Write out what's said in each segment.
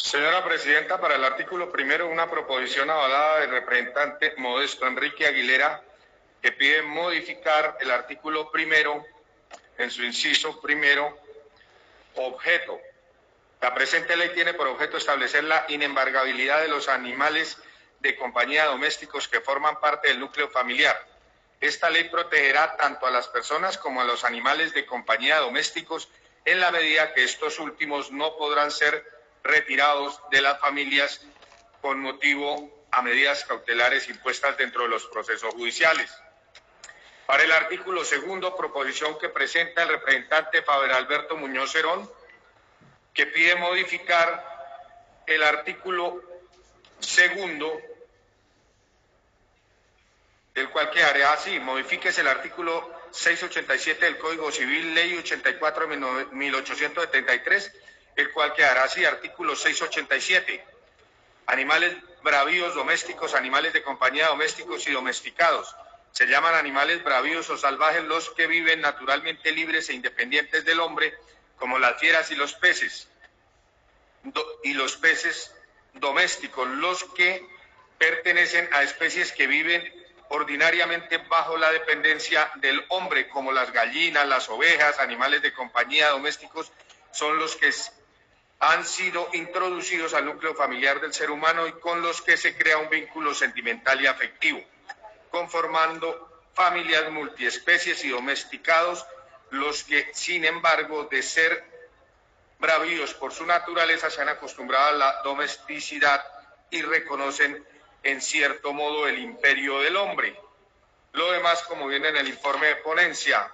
Señora Presidenta, para el artículo primero, una proposición avalada del representante Modesto Enrique Aguilera que pide modificar el artículo primero en su inciso primero, objeto. La presente ley tiene por objeto establecer la inembargabilidad de los animales de compañía domésticos que forman parte del núcleo familiar. Esta ley protegerá tanto a las personas como a los animales de compañía domésticos en la medida que estos últimos no podrán ser retirados de las familias con motivo a medidas cautelares impuestas dentro de los procesos judiciales. Para el artículo segundo, proposición que presenta el representante Faber Alberto Muñoz Cerón, que pide modificar el artículo segundo, el cual quedaría así, modifíquese el artículo 687 del Código Civil, Ley 84 de 1873, el cual quedará así, artículo 687. Animales bravíos domésticos, animales de compañía domésticos y domesticados. Se llaman animales bravíos o salvajes los que viven naturalmente libres e independientes del hombre, como las fieras y los peces. y los peces domésticos, los que pertenecen a especies que viven ordinariamente bajo la dependencia del hombre, como las gallinas, las ovejas, animales de compañía domésticos, son los que han sido introducidos al núcleo familiar del ser humano y con los que se crea un vínculo sentimental y afectivo, conformando familias multiespecies y domesticados, los que, sin embargo, de ser bravíos por su naturaleza, se han acostumbrado a la domesticidad y reconocen en cierto modo el imperio del hombre. Lo demás, como viene en el informe de ponencia,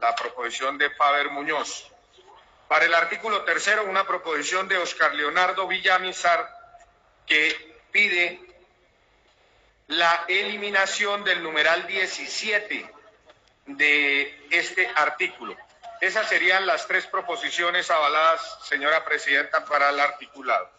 la proposición de Faber Muñoz. Para el artículo tercero, una proposición de Oscar Leonardo Villamizar que pide la eliminación del numeral 17 de este artículo. Esas serían las tres proposiciones avaladas, señora presidenta, para el articulado.